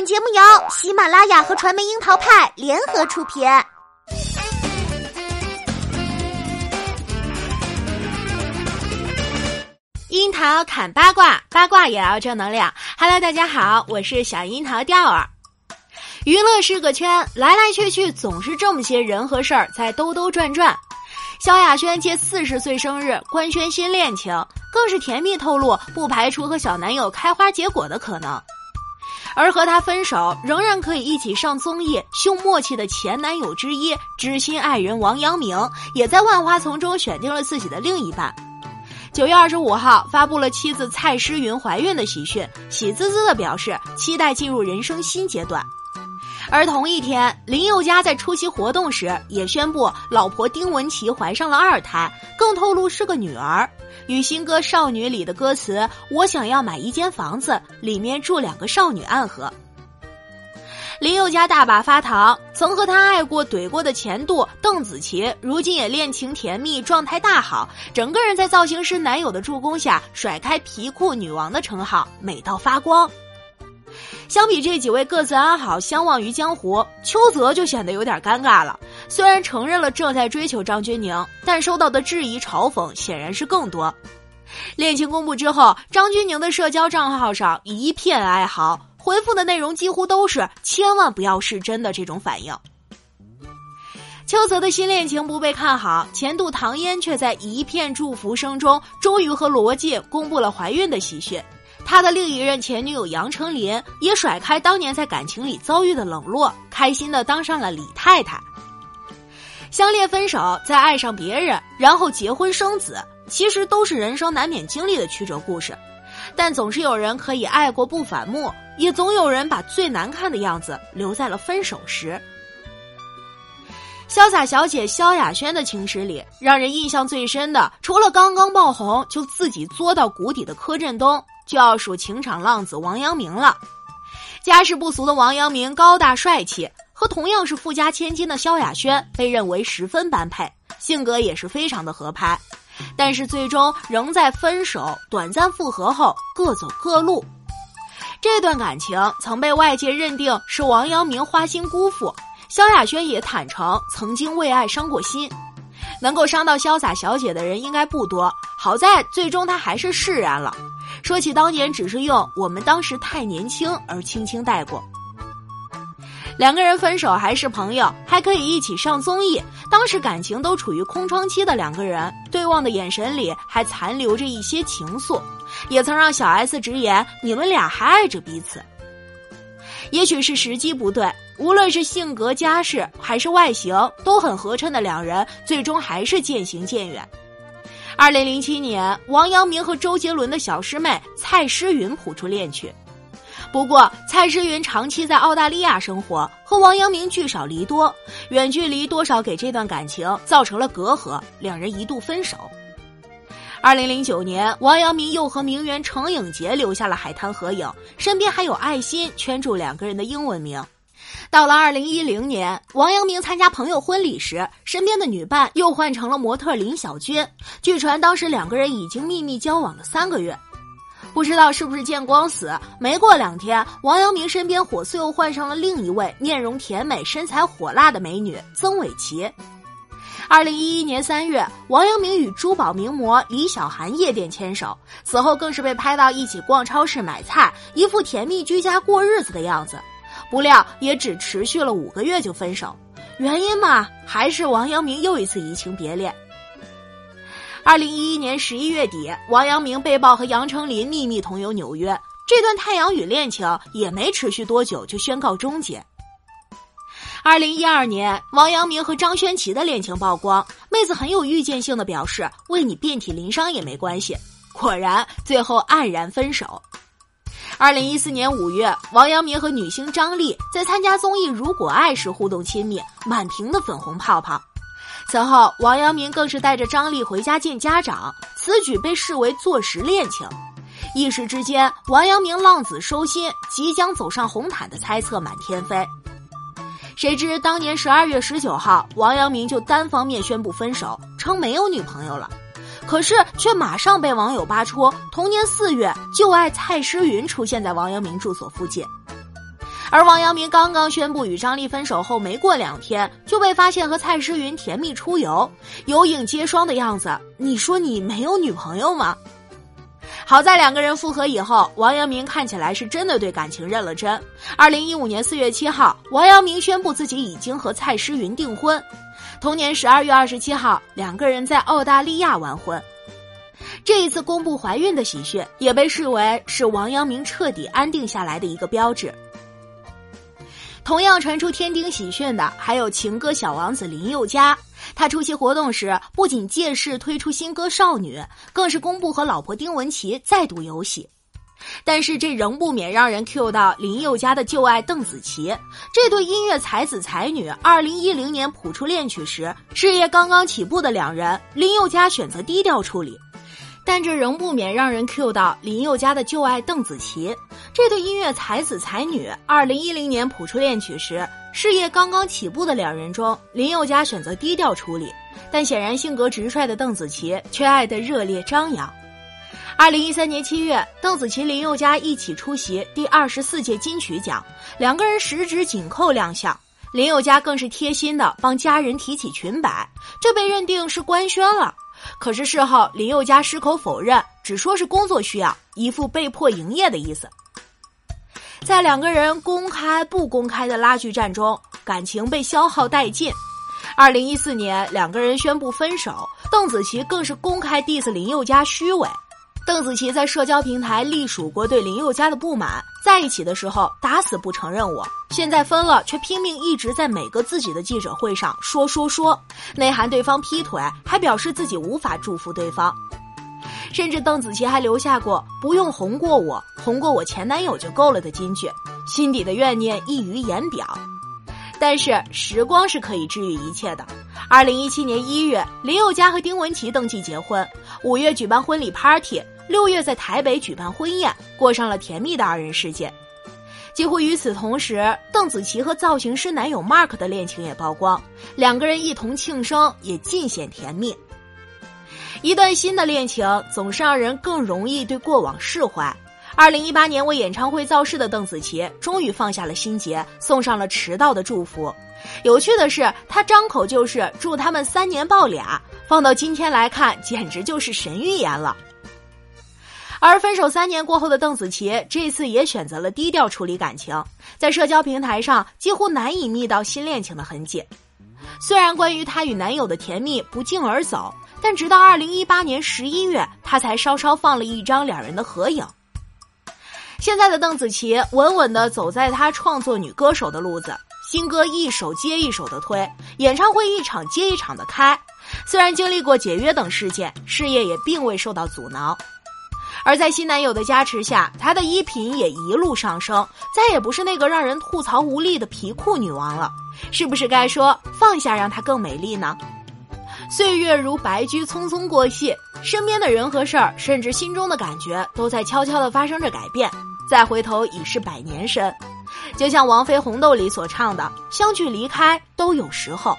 本节目由喜马拉雅和传媒樱桃派联合出品。樱桃砍八卦，八卦也要正能量。Hello，大家好，我是小樱桃钓儿。娱乐是个圈，来来去去总是这么些人和事儿在兜兜转转。萧亚轩借四十岁生日官宣新恋情，更是甜蜜透露不排除和小男友开花结果的可能。而和他分手仍然可以一起上综艺秀默契的前男友之一知心爱人王阳明，也在万花丛中选定了自己的另一半。九月二十五号发布了妻子蔡诗芸怀孕的喜讯，喜滋滋的表示期待进入人生新阶段。而同一天，林宥嘉在出席活动时也宣布，老婆丁文琪怀上了二胎，更透露是个女儿。与新歌《少女》里的歌词“我想要买一间房子，里面住两个少女”暗合。林宥嘉大把发糖，曾和他爱过、怼过的前度邓紫棋，如今也恋情甜蜜，状态大好，整个人在造型师男友的助攻下，甩开皮裤女王的称号，美到发光。相比这几位各自安好、相忘于江湖，邱泽就显得有点尴尬了。虽然承认了正在追求张钧甯，但收到的质疑、嘲讽显然是更多。恋情公布之后，张钧甯的社交账号上一片哀嚎，回复的内容几乎都是“千万不要是真的”这种反应。邱泽的新恋情不被看好，前度唐嫣却在一片祝福声中，终于和罗晋公布了怀孕的喜讯。他的另一任前女友杨丞琳也甩开当年在感情里遭遇的冷落，开心的当上了李太太。相恋分手，再爱上别人，然后结婚生子，其实都是人生难免经历的曲折故事。但总是有人可以爱过不反目，也总有人把最难看的样子留在了分手时。潇洒小姐萧亚轩的情史里，让人印象最深的，除了刚刚爆红就自己作到谷底的柯震东。就要数情场浪子王阳明了。家世不俗的王阳明高大帅气，和同样是富家千金的萧亚轩被认为十分般配，性格也是非常的合拍。但是最终仍在分手、短暂复合后各走各路。这段感情曾被外界认定是王阳明花心辜负，萧亚轩也坦诚曾经为爱伤过心。能够伤到潇洒小姐的人应该不多，好在最终她还是释然了。说起当年，只是用“我们当时太年轻”而轻轻带过。两个人分手还是朋友，还可以一起上综艺。当时感情都处于空窗期的两个人，对望的眼神里还残留着一些情愫，也曾让小 S 直言：“你们俩还爱着彼此。”也许是时机不对，无论是性格、家世还是外形都很合衬的两人，最终还是渐行渐远。二零零七年，王阳明和周杰伦的小师妹蔡诗芸谱出恋曲。不过，蔡诗芸长期在澳大利亚生活，和王阳明聚少离多，远距离多少给这段感情造成了隔阂，两人一度分手。二零零九年，王阳明又和名媛程颖洁留下了海滩合影，身边还有爱心圈住两个人的英文名。到了二零一零年，王阳明参加朋友婚礼时，身边的女伴又换成了模特林小娟。据传当时两个人已经秘密交往了三个月，不知道是不是见光死。没过两天，王阳明身边火速又换上了另一位面容甜美、身材火辣的美女曾伟琪。二零一一年三月，王阳明与珠宝名模李小涵夜店牵手，此后更是被拍到一起逛超市买菜，一副甜蜜居家过日子的样子。不料也只持续了五个月就分手，原因嘛，还是王阳明又一次移情别恋。二零一一年十一月底，王阳明被曝和杨丞琳秘密同游纽约，这段太阳雨恋情也没持续多久就宣告终结。二零一二年，王阳明和张轩琪的恋情曝光，妹子很有预见性的表示，为你遍体鳞伤也没关系。果然，最后黯然分手。二零一四年五月，王阳明和女星张丽在参加综艺《如果爱》时互动亲密，满屏的粉红泡泡。此后，王阳明更是带着张丽回家见家长，此举被视为坐实恋情。一时之间，王阳明浪子收心，即将走上红毯的猜测满天飞。谁知当年十二月十九号，王阳明就单方面宣布分手，称没有女朋友了。可是，却马上被网友扒出，同年四月，旧爱蔡诗芸出现在王阳明住所附近。而王阳明刚刚宣布与张丽分手后，没过两天就被发现和蔡诗芸甜蜜出游，有影皆双的样子。你说你没有女朋友吗？好在两个人复合以后，王阳明看起来是真的对感情认了真。二零一五年四月七号，王阳明宣布自己已经和蔡诗芸订婚。同年十二月二十七号，两个人在澳大利亚完婚。这一次公布怀孕的喜讯，也被视为是王阳明彻底安定下来的一个标志。同样传出天丁喜讯的，还有情歌小王子林宥嘉。他出席活动时，不仅借势推出新歌《少女》，更是公布和老婆丁文琪再度有喜。但是这仍不免让人 Q 到林宥嘉的旧爱邓紫棋。这对音乐才子才女，二零一零年谱出恋曲时，事业刚刚起步的两人，林宥嘉选择低调处理。但这仍不免让人 Q 到林宥嘉的旧爱邓紫棋。这对音乐才子才女，二零一零年谱出恋曲时，事业刚刚起步的两人中，林宥嘉选择低调处理，但显然性格直率的邓紫棋却爱得热烈张扬。二零一三年七月，邓紫棋、林宥嘉一起出席第二十四届金曲奖，两个人十指紧扣亮相。林宥嘉更是贴心的帮家人提起裙摆，这被认定是官宣了。可是事后，林宥嘉矢口否认，只说是工作需要，一副被迫营业的意思。在两个人公开不公开的拉锯战中，感情被消耗殆尽。二零一四年，两个人宣布分手，邓紫棋更是公开 diss 林宥嘉虚伪。邓紫棋在社交平台隶属过对林宥嘉的不满，在一起的时候打死不承认我，现在分了却拼命一直在每个自己的记者会上说说说，内涵对方劈腿，还表示自己无法祝福对方，甚至邓紫棋还留下过“不用红过我，红过我前男友就够了”的金句，心底的怨念溢于言表。但是时光是可以治愈一切的。二零一七年一月，林宥嘉和丁文琪登记结婚，五月举办婚礼 party，六月在台北举办婚宴，过上了甜蜜的二人世界。几乎与此同时，邓紫棋和造型师男友 Mark 的恋情也曝光，两个人一同庆生，也尽显甜蜜。一段新的恋情总是让人更容易对过往释怀。二零一八年为演唱会造势的邓紫棋终于放下了心结，送上了迟到的祝福。有趣的是，她张口就是祝他们三年抱俩，放到今天来看，简直就是神预言了。而分手三年过后的邓紫棋，这次也选择了低调处理感情，在社交平台上几乎难以觅到新恋情的痕迹。虽然关于她与男友的甜蜜不胫而走，但直到二零一八年十一月，她才稍稍放了一张两人的合影。现在的邓紫棋稳稳地走在她创作女歌手的路子，新歌一首接一首的推，演唱会一场接一场的开。虽然经历过解约等事件，事业也并未受到阻挠。而在新男友的加持下，她的衣品也一路上升，再也不是那个让人吐槽无力的皮裤女王了。是不是该说放下，让她更美丽呢？岁月如白驹，匆匆过隙，身边的人和事儿，甚至心中的感觉，都在悄悄地发生着改变。再回头已是百年身，就像王菲《红豆》里所唱的：“相聚离开都有时候，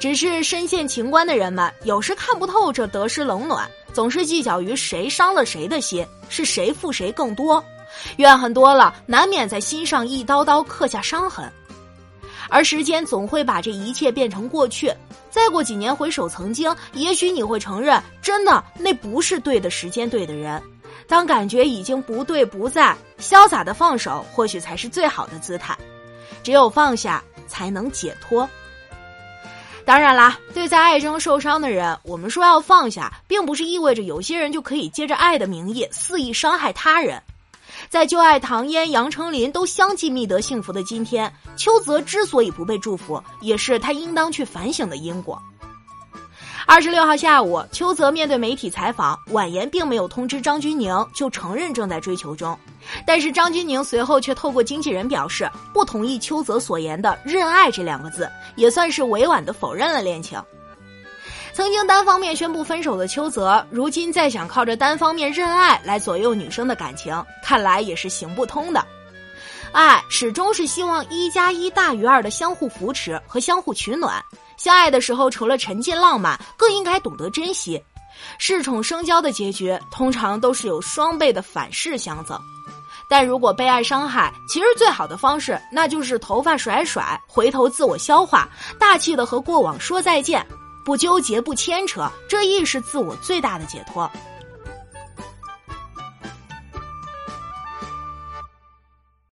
只是深陷情关的人们，有时看不透这得失冷暖，总是计较于谁伤了谁的心，是谁负谁更多，怨恨多了，难免在心上一刀刀刻下伤痕。而时间总会把这一切变成过去，再过几年回首曾经，也许你会承认，真的那不是对的时间，对的人。”当感觉已经不对不在，潇洒的放手，或许才是最好的姿态。只有放下，才能解脱。当然啦，对在爱中受伤的人，我们说要放下，并不是意味着有些人就可以借着爱的名义肆意伤害他人。在旧爱唐嫣、杨丞琳都相继觅得幸福的今天，邱泽之所以不被祝福，也是他应当去反省的因果。二十六号下午，邱泽面对媒体采访，婉言并没有通知张钧甯就承认正在追求中，但是张钧甯随后却透过经纪人表示不同意邱泽所言的“认爱”这两个字，也算是委婉的否认了恋情。曾经单方面宣布分手的邱泽，如今再想靠着单方面认爱来左右女生的感情，看来也是行不通的。爱始终是希望一加一大于二的相互扶持和相互取暖。相爱的时候，除了沉浸浪漫，更应该懂得珍惜。恃宠生骄的结局，通常都是有双倍的反噬相赠。但如果被爱伤害，其实最好的方式那就是头发甩甩，回头自我消化，大气的和过往说再见，不纠结不牵扯，这亦是自我最大的解脱。